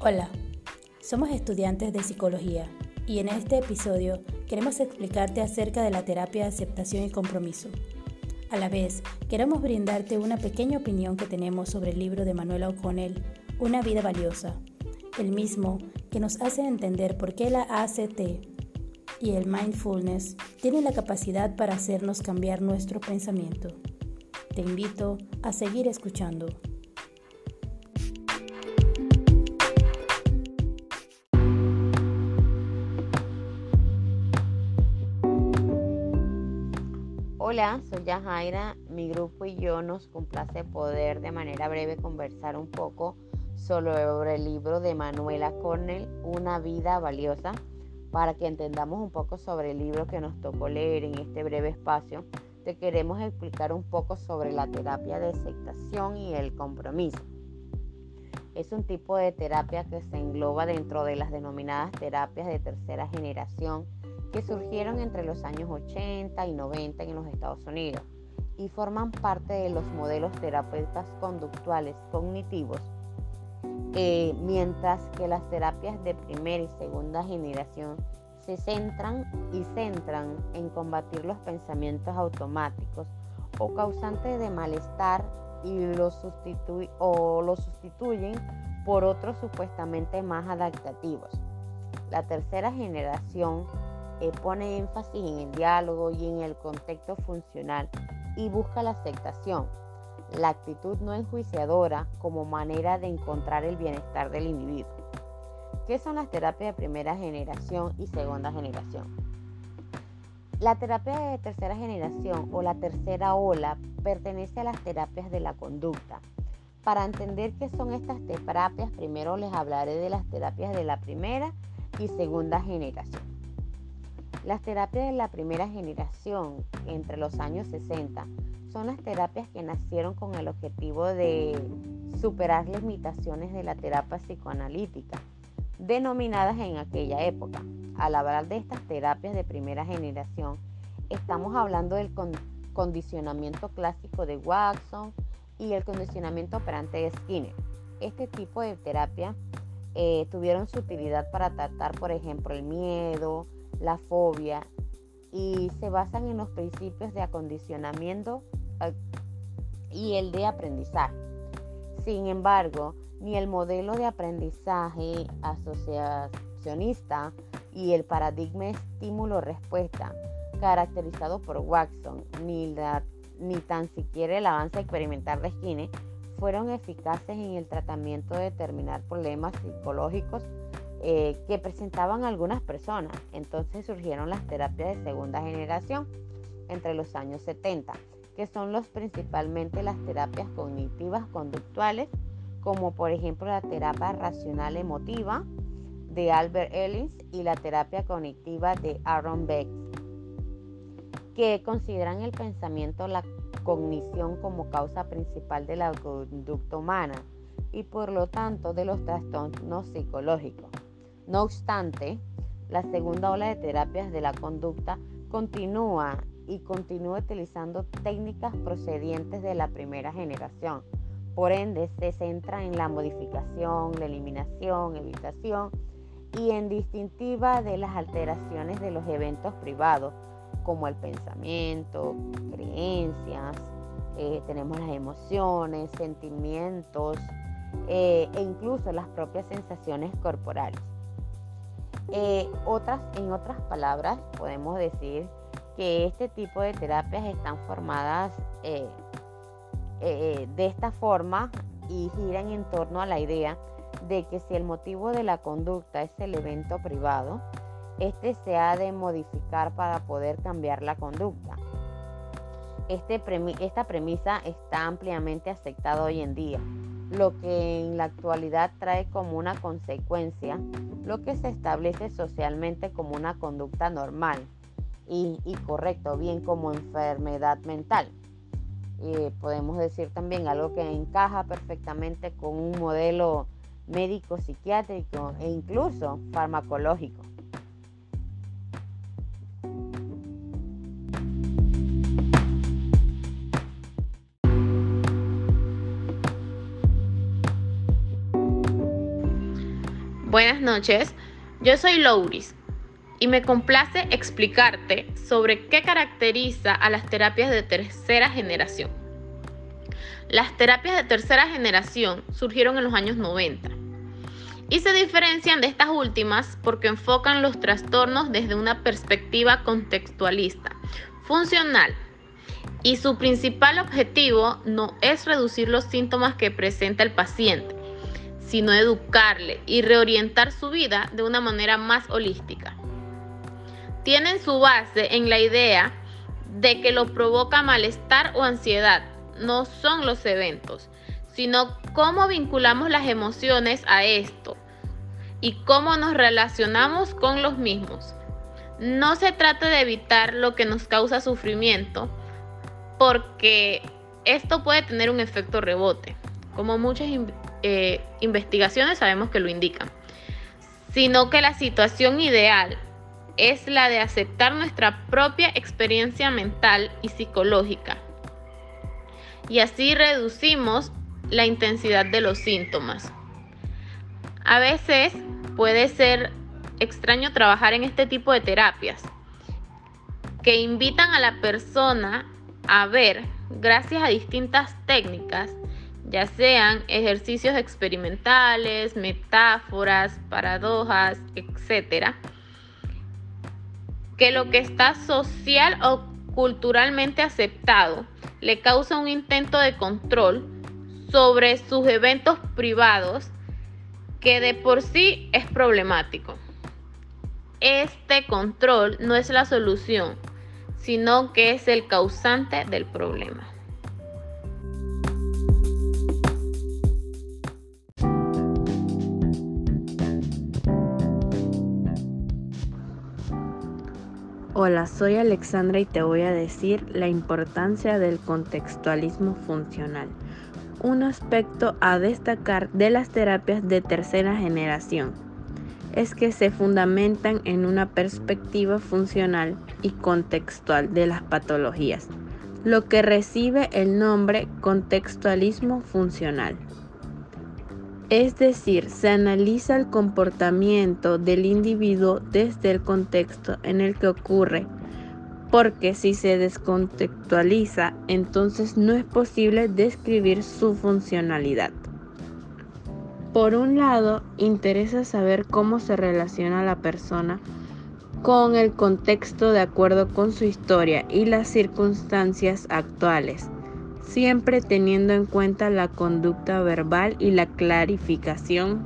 Hola, somos estudiantes de psicología y en este episodio queremos explicarte acerca de la terapia de aceptación y compromiso. A la vez, queremos brindarte una pequeña opinión que tenemos sobre el libro de Manuela O'Connell, Una vida valiosa, el mismo que nos hace entender por qué la ACT y el mindfulness tienen la capacidad para hacernos cambiar nuestro pensamiento. Te invito a seguir escuchando. Hola, soy Yajaira. Mi grupo y yo nos complace poder de manera breve conversar un poco sobre el libro de Manuela Cornell, Una vida valiosa, para que entendamos un poco sobre el libro que nos tocó leer en este breve espacio. Te queremos explicar un poco sobre la terapia de aceptación y el compromiso. Es un tipo de terapia que se engloba dentro de las denominadas terapias de tercera generación que surgieron entre los años 80 y 90 en los Estados Unidos y forman parte de los modelos terapeutas conductuales cognitivos, eh, mientras que las terapias de primera y segunda generación se centran y centran en combatir los pensamientos automáticos o causantes de malestar y los o los sustituyen por otros supuestamente más adaptativos. La tercera generación eh, pone énfasis en el diálogo y en el contexto funcional y busca la aceptación, la actitud no enjuiciadora como manera de encontrar el bienestar del individuo. ¿Qué son las terapias de primera generación y segunda generación? La terapia de tercera generación o la tercera ola pertenece a las terapias de la conducta. Para entender qué son estas terapias, primero les hablaré de las terapias de la primera y segunda generación. Las terapias de la primera generación, entre los años 60, son las terapias que nacieron con el objetivo de superar las limitaciones de la terapia psicoanalítica, denominadas en aquella época. Al hablar de estas terapias de primera generación, estamos hablando del condicionamiento clásico de Watson y el condicionamiento operante de Skinner. Este tipo de terapia eh, tuvieron su utilidad para tratar, por ejemplo, el miedo, la fobia y se basan en los principios de acondicionamiento eh, y el de aprendizaje. Sin embargo, ni el modelo de aprendizaje asociacionista y el paradigma estímulo-respuesta caracterizado por Watson, ni, ni tan siquiera el avance experimental de Skinner fueron eficaces en el tratamiento de determinar problemas psicológicos eh, que presentaban algunas personas. Entonces surgieron las terapias de segunda generación entre los años 70, que son principalmente las terapias cognitivas conductuales, como por ejemplo la terapia racional emotiva de Albert Ellis y la terapia cognitiva de Aaron Beck, que consideran el pensamiento, la cognición como causa principal de la conducta humana y por lo tanto de los trastornos psicológicos. No obstante, la segunda ola de terapias de la conducta continúa y continúa utilizando técnicas procedientes de la primera generación. Por ende, se centra en la modificación, la eliminación, evitación y en distintiva de las alteraciones de los eventos privados, como el pensamiento, creencias, eh, tenemos las emociones, sentimientos eh, e incluso las propias sensaciones corporales. Eh, otras, en otras palabras, podemos decir que este tipo de terapias están formadas eh, eh, de esta forma y giran en torno a la idea de que si el motivo de la conducta es el evento privado, este se ha de modificar para poder cambiar la conducta. Este esta premisa está ampliamente aceptada hoy en día lo que en la actualidad trae como una consecuencia lo que se establece socialmente como una conducta normal y, correcto, bien como enfermedad mental. podemos decir también algo que encaja perfectamente con un modelo médico psiquiátrico e incluso farmacológico. Buenas noches, yo soy Louris y me complace explicarte sobre qué caracteriza a las terapias de tercera generación. Las terapias de tercera generación surgieron en los años 90 y se diferencian de estas últimas porque enfocan los trastornos desde una perspectiva contextualista, funcional, y su principal objetivo no es reducir los síntomas que presenta el paciente, sino educarle y reorientar su vida de una manera más holística. Tienen su base en la idea de que lo provoca malestar o ansiedad, no son los eventos, sino cómo vinculamos las emociones a esto y cómo nos relacionamos con los mismos. No se trata de evitar lo que nos causa sufrimiento, porque esto puede tener un efecto rebote, como muchas eh, investigaciones sabemos que lo indican, sino que la situación ideal es la de aceptar nuestra propia experiencia mental y psicológica. Y así reducimos la intensidad de los síntomas. A veces puede ser extraño trabajar en este tipo de terapias que invitan a la persona a ver, gracias a distintas técnicas, ya sean ejercicios experimentales, metáforas, paradojas, etc., que lo que está social o culturalmente aceptado le causa un intento de control sobre sus eventos privados que de por sí es problemático. Este control no es la solución, sino que es el causante del problema. Hola, soy Alexandra y te voy a decir la importancia del contextualismo funcional, un aspecto a destacar de las terapias de tercera generación es que se fundamentan en una perspectiva funcional y contextual de las patologías, lo que recibe el nombre contextualismo funcional. Es decir, se analiza el comportamiento del individuo desde el contexto en el que ocurre, porque si se descontextualiza, entonces no es posible describir su funcionalidad. Por un lado, interesa saber cómo se relaciona la persona con el contexto de acuerdo con su historia y las circunstancias actuales, siempre teniendo en cuenta la conducta verbal y la clarificación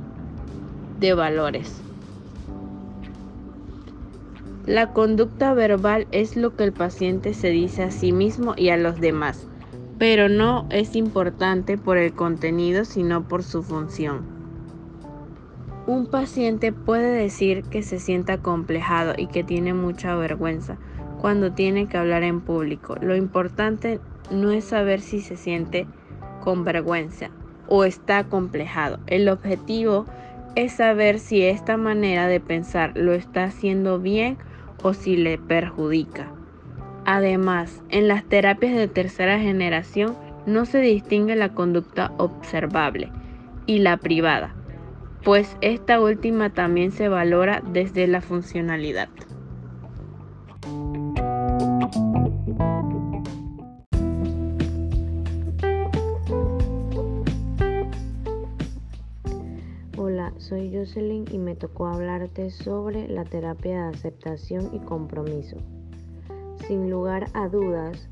de valores. La conducta verbal es lo que el paciente se dice a sí mismo y a los demás, pero no es importante por el contenido, sino por su función. Un paciente puede decir que se sienta complejado y que tiene mucha vergüenza cuando tiene que hablar en público. Lo importante no es saber si se siente con vergüenza o está complejado. El objetivo es saber si esta manera de pensar lo está haciendo bien o si le perjudica. Además, en las terapias de tercera generación no se distingue la conducta observable y la privada pues esta última también se valora desde la funcionalidad. Hola, soy Jocelyn y me tocó hablarte sobre la terapia de aceptación y compromiso. Sin lugar a dudas,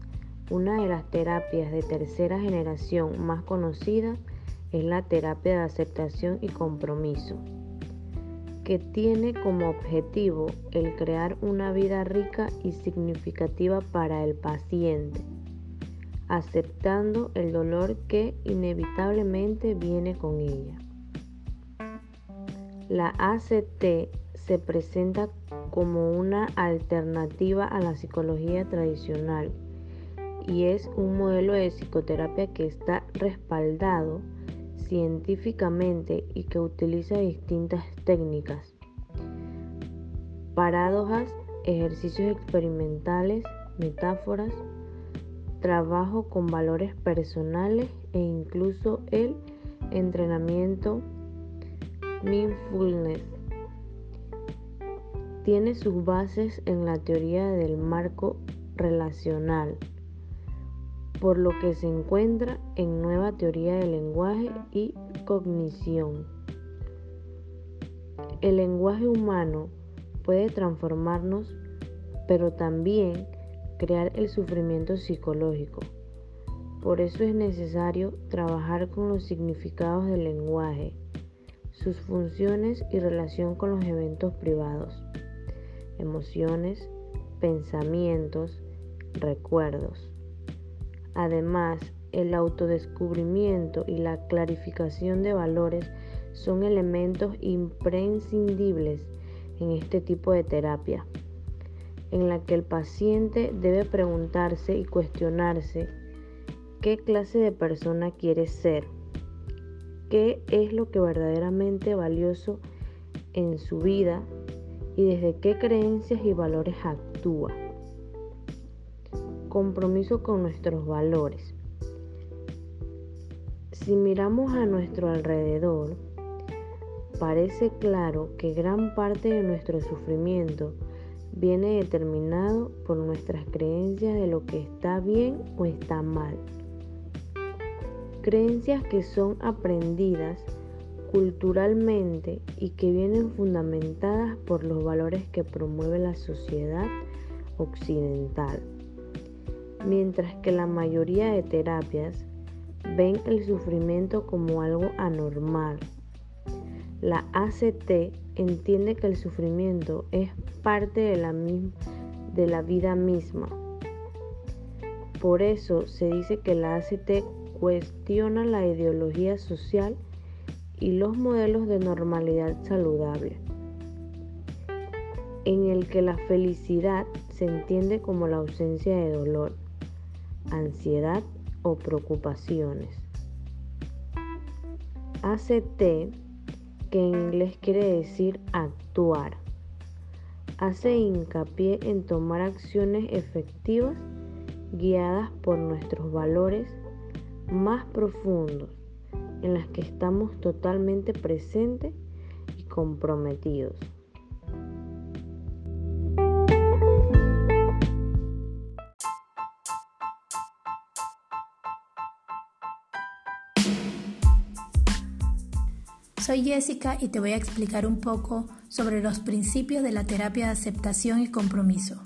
una de las terapias de tercera generación más conocidas es la terapia de aceptación y compromiso, que tiene como objetivo el crear una vida rica y significativa para el paciente, aceptando el dolor que inevitablemente viene con ella. La ACT se presenta como una alternativa a la psicología tradicional y es un modelo de psicoterapia que está respaldado científicamente y que utiliza distintas técnicas, paradojas, ejercicios experimentales, metáforas, trabajo con valores personales e incluso el entrenamiento Mindfulness tiene sus bases en la teoría del marco relacional, por lo que se encuentra en nueva teoría del lenguaje y cognición. El lenguaje humano puede transformarnos, pero también crear el sufrimiento psicológico. Por eso es necesario trabajar con los significados del lenguaje, sus funciones y relación con los eventos privados emociones, pensamientos, recuerdos. Además, el autodescubrimiento y la clarificación de valores son elementos imprescindibles en este tipo de terapia, en la que el paciente debe preguntarse y cuestionarse qué clase de persona quiere ser, qué es lo que verdaderamente valioso en su vida y desde qué creencias y valores actúa. Compromiso con nuestros valores. Si miramos a nuestro alrededor, parece claro que gran parte de nuestro sufrimiento viene determinado por nuestras creencias de lo que está bien o está mal. Creencias que son aprendidas culturalmente y que vienen fundamentadas por los valores que promueve la sociedad occidental. Mientras que la mayoría de terapias ven el sufrimiento como algo anormal. La ACT entiende que el sufrimiento es parte de la, vida misma. Por eso se dice que la ACT cuestiona la ideología social y los modelos de normalidad saludable, en el que la felicidad se entiende como la ausencia de dolor, ansiedad o preocupaciones. ACT, que en inglés quiere decir actuar, hace hincapié en tomar acciones efectivas guiadas por nuestros valores más profundos en las que estamos totalmente presentes y comprometidos. Soy Jessica y te voy a explicar un poco sobre los principios de la terapia de aceptación y compromiso.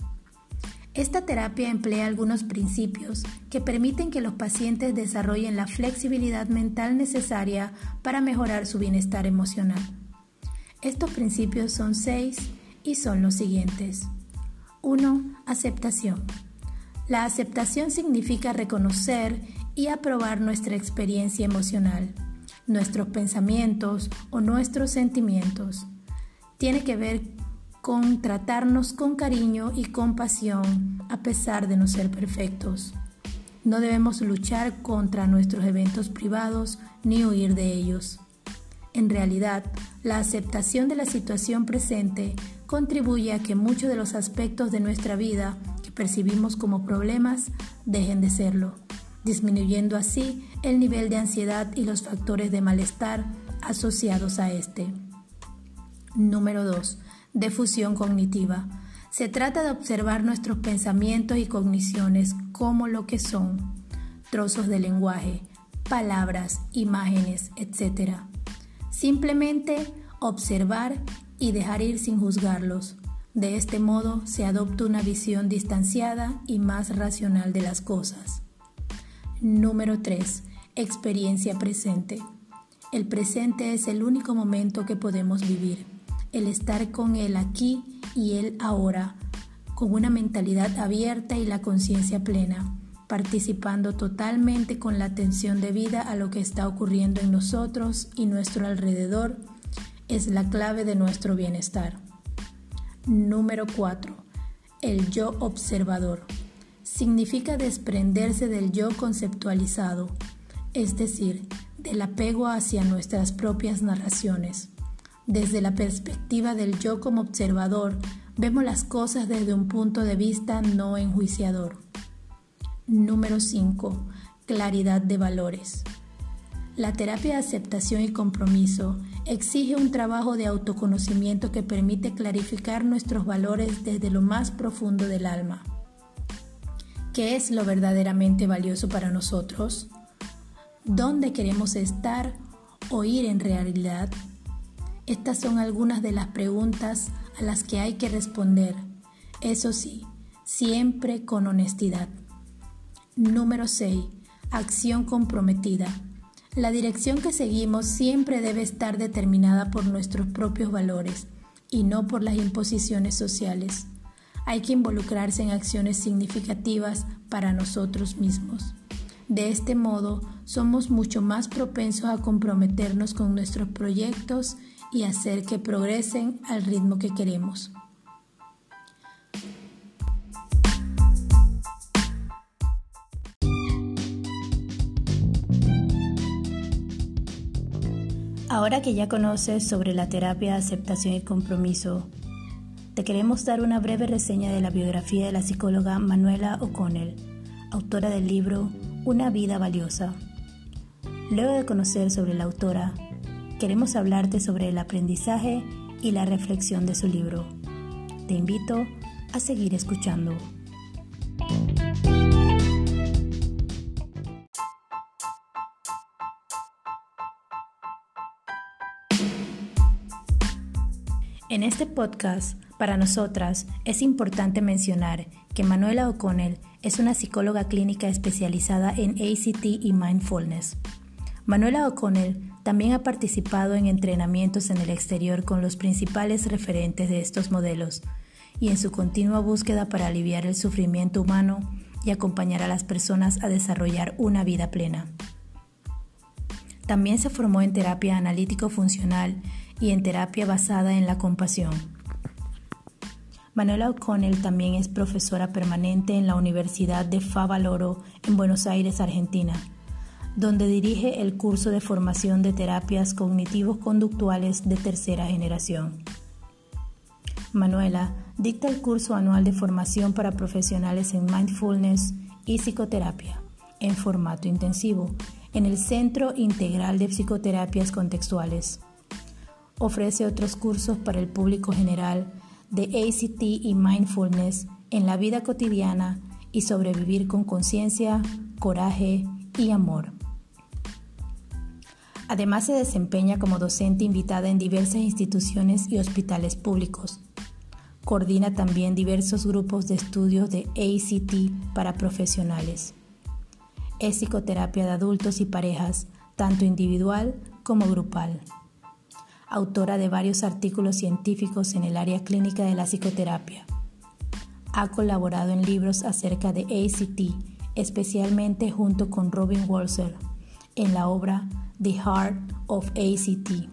Esta terapia emplea algunos principios que permiten que los pacientes desarrollen la flexibilidad mental necesaria para mejorar su bienestar emocional. Estos principios son seis y son los siguientes. 1. Aceptación. La aceptación significa reconocer y aprobar nuestra experiencia emocional, nuestros pensamientos o nuestros sentimientos. Tiene que ver con tratarnos con cariño y compasión a pesar de no ser perfectos. No debemos luchar contra nuestros eventos privados ni huir de ellos. En realidad, la aceptación de la situación presente contribuye a que muchos de los aspectos de nuestra vida que percibimos como problemas dejen de serlo, disminuyendo así el nivel de ansiedad y los factores de malestar asociados a este. Número 2 de fusión cognitiva. Se trata de observar nuestros pensamientos y cogniciones como lo que son, trozos de lenguaje, palabras, imágenes, etc. Simplemente observar y dejar ir sin juzgarlos. De este modo se adopta una visión distanciada y más racional de las cosas. Número 3. Experiencia presente. El presente es el único momento que podemos vivir el estar con Él aquí y Él ahora, con una mentalidad abierta y la conciencia plena, participando totalmente con la atención debida a lo que está ocurriendo en nosotros y nuestro alrededor, es la clave de nuestro bienestar. Número 4. El yo observador. Significa desprenderse del yo conceptualizado, es decir, del apego hacia nuestras propias narraciones. Desde la perspectiva del yo como observador, vemos las cosas desde un punto de vista no enjuiciador. Número 5. Claridad de valores. La terapia de aceptación y compromiso exige un trabajo de autoconocimiento que permite clarificar nuestros valores desde lo más profundo del alma. ¿Qué es lo verdaderamente valioso para nosotros? ¿Dónde queremos estar o ir en realidad? Estas son algunas de las preguntas a las que hay que responder, eso sí, siempre con honestidad. Número 6. Acción comprometida. La dirección que seguimos siempre debe estar determinada por nuestros propios valores y no por las imposiciones sociales. Hay que involucrarse en acciones significativas para nosotros mismos. De este modo, somos mucho más propensos a comprometernos con nuestros proyectos y hacer que progresen al ritmo que queremos. Ahora que ya conoces sobre la terapia de aceptación y compromiso, te queremos dar una breve reseña de la biografía de la psicóloga Manuela O'Connell, autora del libro Una vida valiosa. Luego de conocer sobre la autora, queremos hablarte sobre el aprendizaje y la reflexión de su libro. Te invito a seguir escuchando. En este podcast, para nosotras, es importante mencionar que Manuela O'Connell es una psicóloga clínica especializada en ACT y mindfulness. Manuela O'Connell también ha participado en entrenamientos en el exterior con los principales referentes de estos modelos y en su continua búsqueda para aliviar el sufrimiento humano y acompañar a las personas a desarrollar una vida plena. También se formó en terapia analítico-funcional y en terapia basada en la compasión. Manuela O'Connell también es profesora permanente en la Universidad de Favaloro en Buenos Aires, Argentina, donde dirige el curso de formación de terapias cognitivos conductuales de tercera generación. Manuela dicta el curso anual de formación para profesionales en mindfulness y psicoterapia en formato intensivo en el Centro Integral de Psicoterapias Contextuales ofrece otros cursos para el público general de ACT y mindfulness en la vida cotidiana y sobrevivir con conciencia, coraje y amor. Además se desempeña como docente invitada en diversas instituciones y hospitales públicos. Coordina también diversos grupos de estudios de ACT para profesionales. Es psicoterapia de adultos y parejas, tanto individual como grupal autora de varios artículos científicos en el área clínica de la psicoterapia. Ha colaborado en libros acerca de ACT, especialmente junto con Robin Walser, en la obra The Heart of ACT.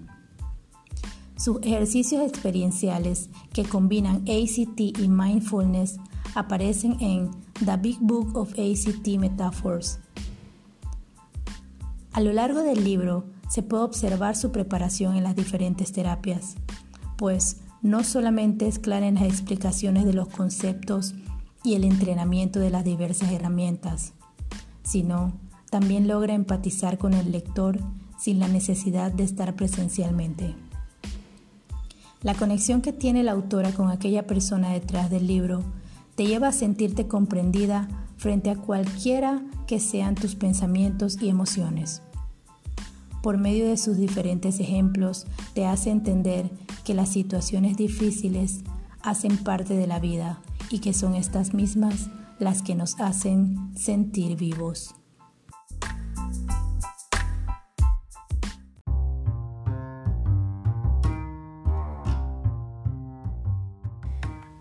Sus ejercicios experienciales que combinan ACT y mindfulness aparecen en The Big Book of ACT Metaphors. A lo largo del libro, se puede observar su preparación en las diferentes terapias, pues no solamente es clara en las explicaciones de los conceptos y el entrenamiento de las diversas herramientas, sino también logra empatizar con el lector sin la necesidad de estar presencialmente. La conexión que tiene la autora con aquella persona detrás del libro te lleva a sentirte comprendida frente a cualquiera que sean tus pensamientos y emociones por medio de sus diferentes ejemplos, te hace entender que las situaciones difíciles hacen parte de la vida y que son estas mismas las que nos hacen sentir vivos.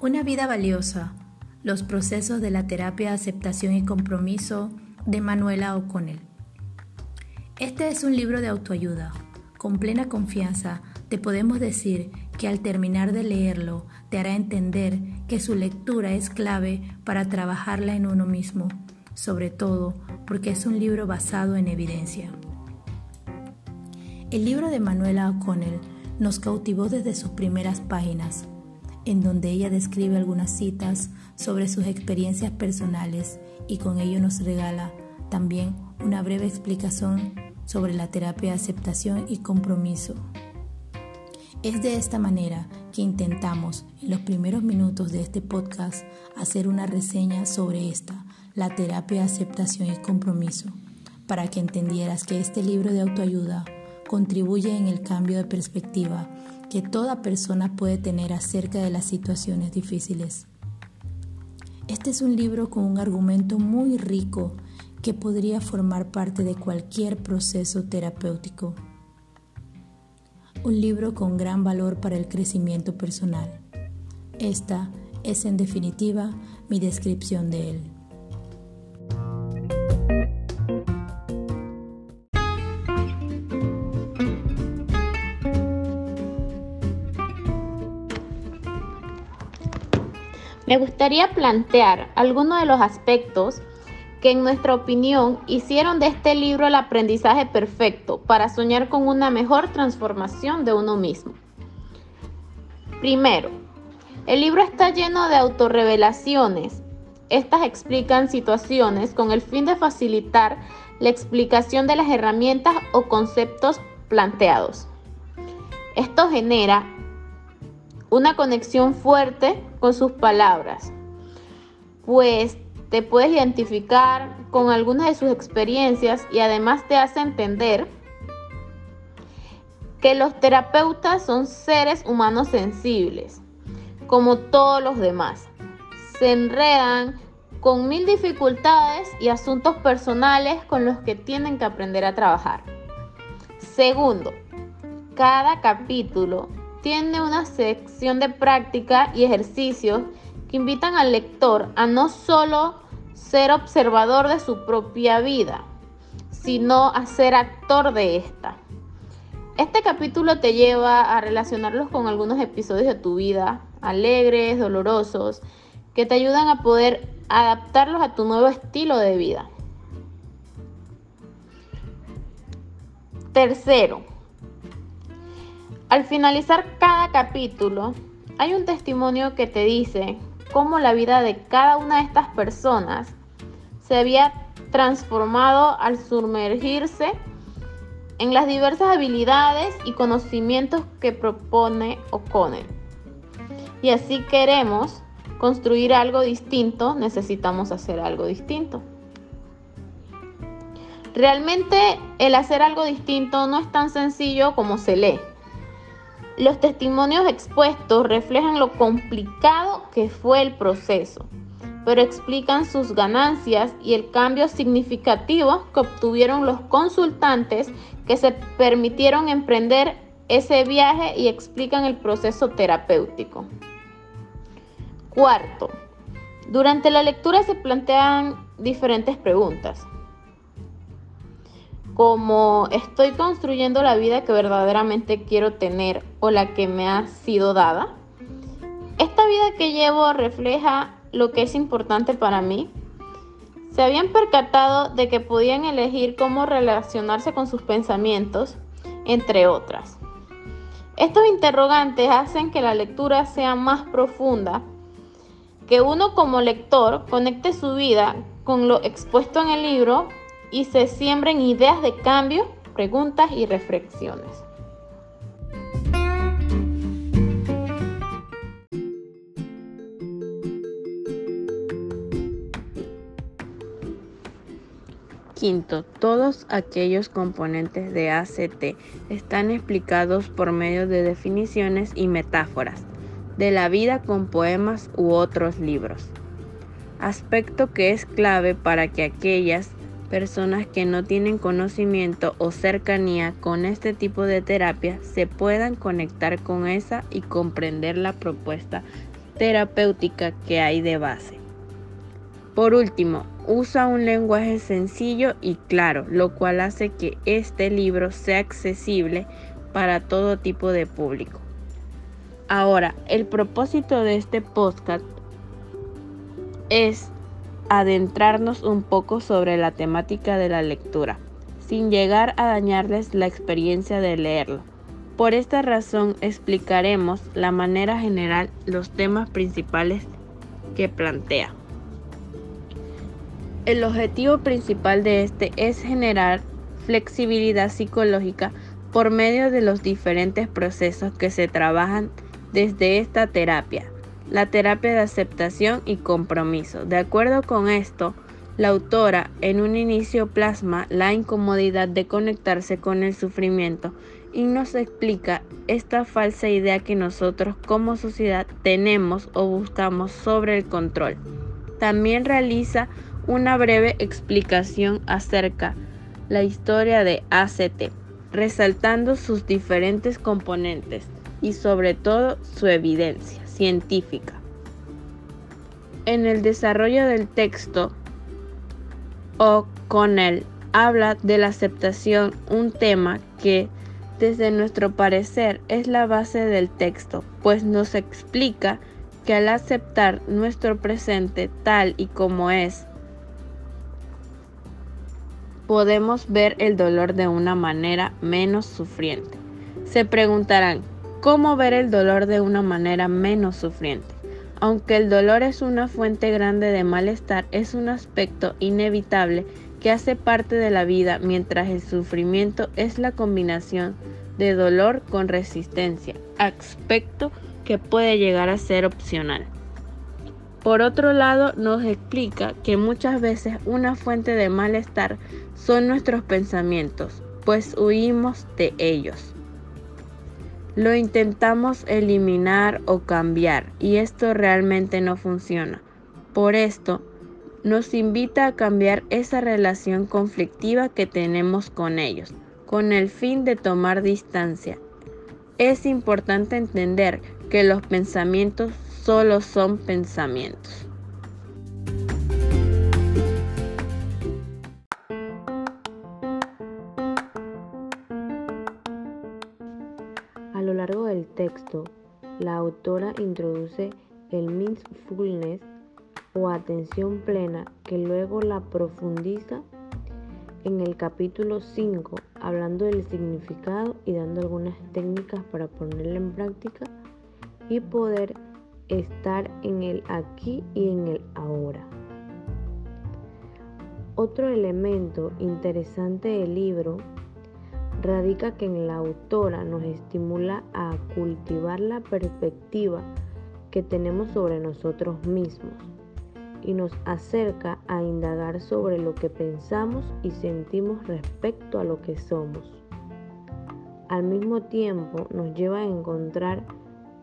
Una vida valiosa. Los procesos de la terapia aceptación y compromiso de Manuela O'Connell. Este es un libro de autoayuda. Con plena confianza te podemos decir que al terminar de leerlo te hará entender que su lectura es clave para trabajarla en uno mismo, sobre todo porque es un libro basado en evidencia. El libro de Manuela O'Connell nos cautivó desde sus primeras páginas, en donde ella describe algunas citas sobre sus experiencias personales y con ello nos regala también una breve explicación sobre la terapia de aceptación y compromiso. Es de esta manera que intentamos en los primeros minutos de este podcast hacer una reseña sobre esta, la terapia de aceptación y compromiso, para que entendieras que este libro de autoayuda contribuye en el cambio de perspectiva que toda persona puede tener acerca de las situaciones difíciles. Este es un libro con un argumento muy rico que podría formar parte de cualquier proceso terapéutico un libro con gran valor para el crecimiento personal. Esta es en definitiva mi descripción de él. Me gustaría plantear algunos de los aspectos que en nuestra opinión hicieron de este libro el aprendizaje perfecto para soñar con una mejor transformación de uno mismo. Primero, el libro está lleno de autorrevelaciones. Estas explican situaciones con el fin de facilitar la explicación de las herramientas o conceptos planteados. Esto genera una conexión fuerte con sus palabras, pues te puedes identificar con algunas de sus experiencias y además te hace entender que los terapeutas son seres humanos sensibles, como todos los demás. Se enredan con mil dificultades y asuntos personales con los que tienen que aprender a trabajar. Segundo, cada capítulo tiene una sección de práctica y ejercicios que invitan al lector a no solo ser observador de su propia vida, sino a ser actor de esta. Este capítulo te lleva a relacionarlos con algunos episodios de tu vida, alegres, dolorosos, que te ayudan a poder adaptarlos a tu nuevo estilo de vida. Tercero, al finalizar cada capítulo, hay un testimonio que te dice cómo la vida de cada una de estas personas se había transformado al sumergirse en las diversas habilidades y conocimientos que propone O'Connell. Y así queremos construir algo distinto, necesitamos hacer algo distinto. Realmente el hacer algo distinto no es tan sencillo como se lee. Los testimonios expuestos reflejan lo complicado que fue el proceso pero explican sus ganancias y el cambio significativo que obtuvieron los consultantes que se permitieron emprender ese viaje y explican el proceso terapéutico. Cuarto, durante la lectura se plantean diferentes preguntas, como ¿estoy construyendo la vida que verdaderamente quiero tener o la que me ha sido dada? ¿Esta vida que llevo refleja lo que es importante para mí? ¿Se habían percatado de que podían elegir cómo relacionarse con sus pensamientos, entre otras? Estos interrogantes hacen que la lectura sea más profunda, que uno como lector conecte su vida con lo expuesto en el libro y se siembren ideas de cambio, preguntas y reflexiones. Quinto, todos aquellos componentes de ACT están explicados por medio de definiciones y metáforas de la vida con poemas u otros libros. Aspecto que es clave para que aquellas personas que no tienen conocimiento o cercanía con este tipo de terapia se puedan conectar con esa y comprender la propuesta terapéutica que hay de base. Por último, usa un lenguaje sencillo y claro, lo cual hace que este libro sea accesible para todo tipo de público. Ahora, el propósito de este podcast es adentrarnos un poco sobre la temática de la lectura, sin llegar a dañarles la experiencia de leerlo. Por esta razón explicaremos la manera general los temas principales que plantea. El objetivo principal de este es generar flexibilidad psicológica por medio de los diferentes procesos que se trabajan desde esta terapia, la terapia de aceptación y compromiso. De acuerdo con esto, la autora en un inicio plasma la incomodidad de conectarse con el sufrimiento y nos explica esta falsa idea que nosotros como sociedad tenemos o buscamos sobre el control. También realiza una breve explicación acerca la historia de ACT, resaltando sus diferentes componentes y sobre todo su evidencia científica. En el desarrollo del texto, O'Connell habla de la aceptación, un tema que desde nuestro parecer es la base del texto, pues nos explica que al aceptar nuestro presente tal y como es, podemos ver el dolor de una manera menos sufriente. Se preguntarán, ¿cómo ver el dolor de una manera menos sufriente? Aunque el dolor es una fuente grande de malestar, es un aspecto inevitable que hace parte de la vida, mientras el sufrimiento es la combinación de dolor con resistencia, aspecto que puede llegar a ser opcional. Por otro lado, nos explica que muchas veces una fuente de malestar son nuestros pensamientos, pues huimos de ellos. Lo intentamos eliminar o cambiar y esto realmente no funciona. Por esto, nos invita a cambiar esa relación conflictiva que tenemos con ellos, con el fin de tomar distancia. Es importante entender que los pensamientos solo son pensamientos. La autora introduce el mindfulness o atención plena que luego la profundiza en el capítulo 5, hablando del significado y dando algunas técnicas para ponerla en práctica y poder estar en el aquí y en el ahora. Otro elemento interesante del libro radica que en la autora nos estimula a cultivar la perspectiva que tenemos sobre nosotros mismos y nos acerca a indagar sobre lo que pensamos y sentimos respecto a lo que somos. Al mismo tiempo nos lleva a encontrar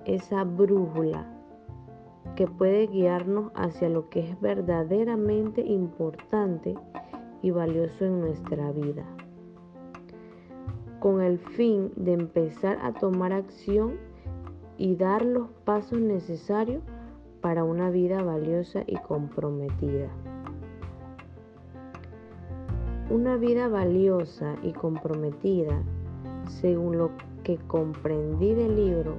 esa brújula que puede guiarnos hacia lo que es verdaderamente importante y valioso en nuestra vida, con el fin de empezar a tomar acción y dar los pasos necesarios para una vida valiosa y comprometida. Una vida valiosa y comprometida, según lo que comprendí del libro,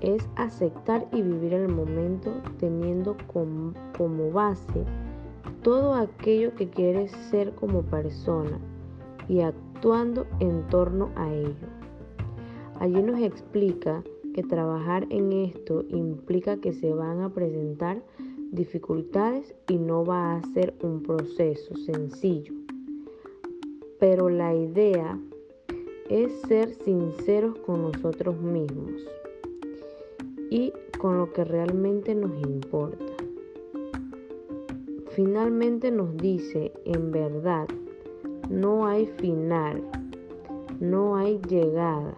es aceptar y vivir el momento teniendo como, base todo aquello que quieres ser como persona y actuando en torno a ello. Allí nos explica que trabajar en esto implica que se van a presentar dificultades y no va a ser un proceso sencillo. Pero la idea es ser sinceros con nosotros mismos y con lo que realmente nos importa. Finalmente nos dice, en verdad, no hay final, no hay llegada.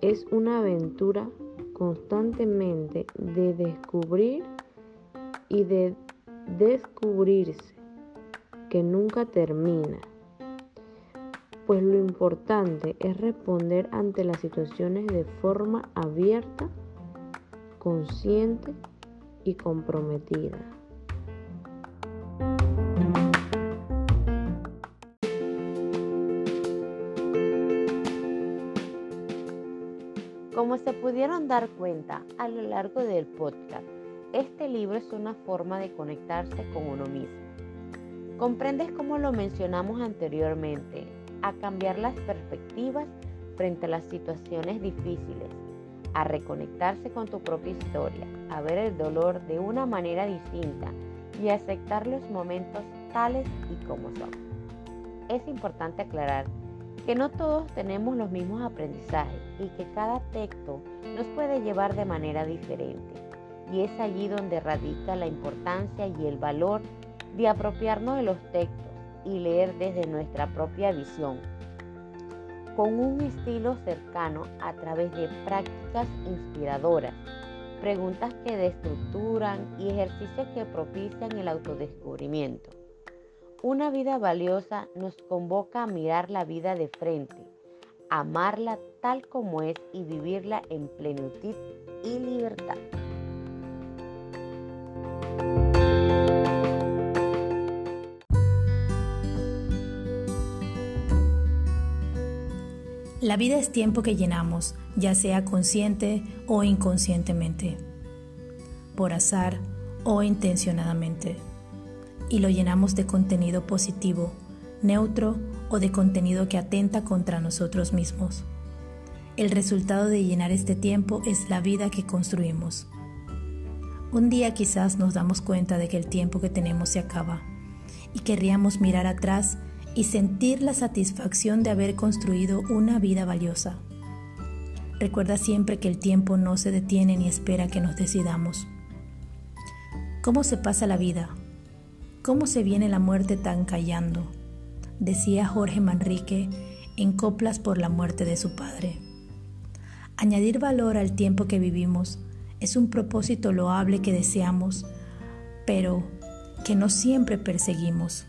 Es una aventura constantemente de descubrir y de descubrirse que nunca termina. Pues lo importante es responder ante las situaciones de forma abierta consciente y comprometida. Pudieron dar cuenta a lo largo del podcast, este libro es una forma de conectarse con uno mismo. ¿Comprendes cómo lo mencionamos anteriormente? A cambiar las perspectivas frente a las situaciones difíciles a reconectarse con tu propia historia, a ver el dolor de una manera distinta y a aceptar los momentos tales y como son. Es importante aclarar que no todos tenemos los mismos aprendizajes y que cada texto nos puede llevar de manera diferente. Y es allí donde radica la importancia y el valor de apropiarnos de los textos y leer desde nuestra propia visión, con un estilo cercano a través de prácticas inspiradoras, preguntas que destructuran y ejercicios que propician el autodescubrimiento. Una vida valiosa nos convoca a mirar la vida de frente, amarla tal como es y vivirla en plenitud y libertad. La vida es tiempo que llenamos, ya sea consciente o inconscientemente, por azar o intencionadamente y lo llenamos de contenido positivo, neutro o de contenido que atenta contra nosotros mismos. El resultado de llenar este tiempo es la vida que construimos. Un día quizás nos damos cuenta de que el tiempo que tenemos se acaba y querríamos mirar atrás y sentir la satisfacción de haber construido una vida valiosa. Recuerda siempre que el tiempo no se detiene ni espera que nos decidamos. ¿Cómo se pasa la vida? ¿Cómo se viene la muerte tan callando? Decía Jorge Manrique en Coplas por la muerte de su padre. Añadir valor al tiempo que vivimos es un propósito loable que deseamos, pero que no siempre perseguimos.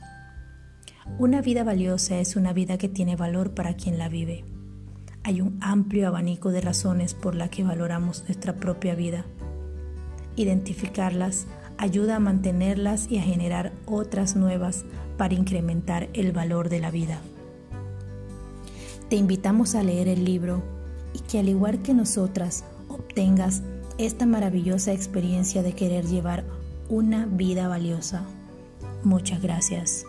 Una vida valiosa es una vida que tiene valor para quien la vive. Hay un amplio abanico de razones por las que valoramos nuestra propia vida. Identificarlas ayuda a mantenerlas y a generar otras nuevas para incrementar el valor de la vida. Te invitamos a leer el libro y que al igual que nosotras obtengas esta maravillosa experiencia de querer llevar una vida valiosa. Muchas gracias.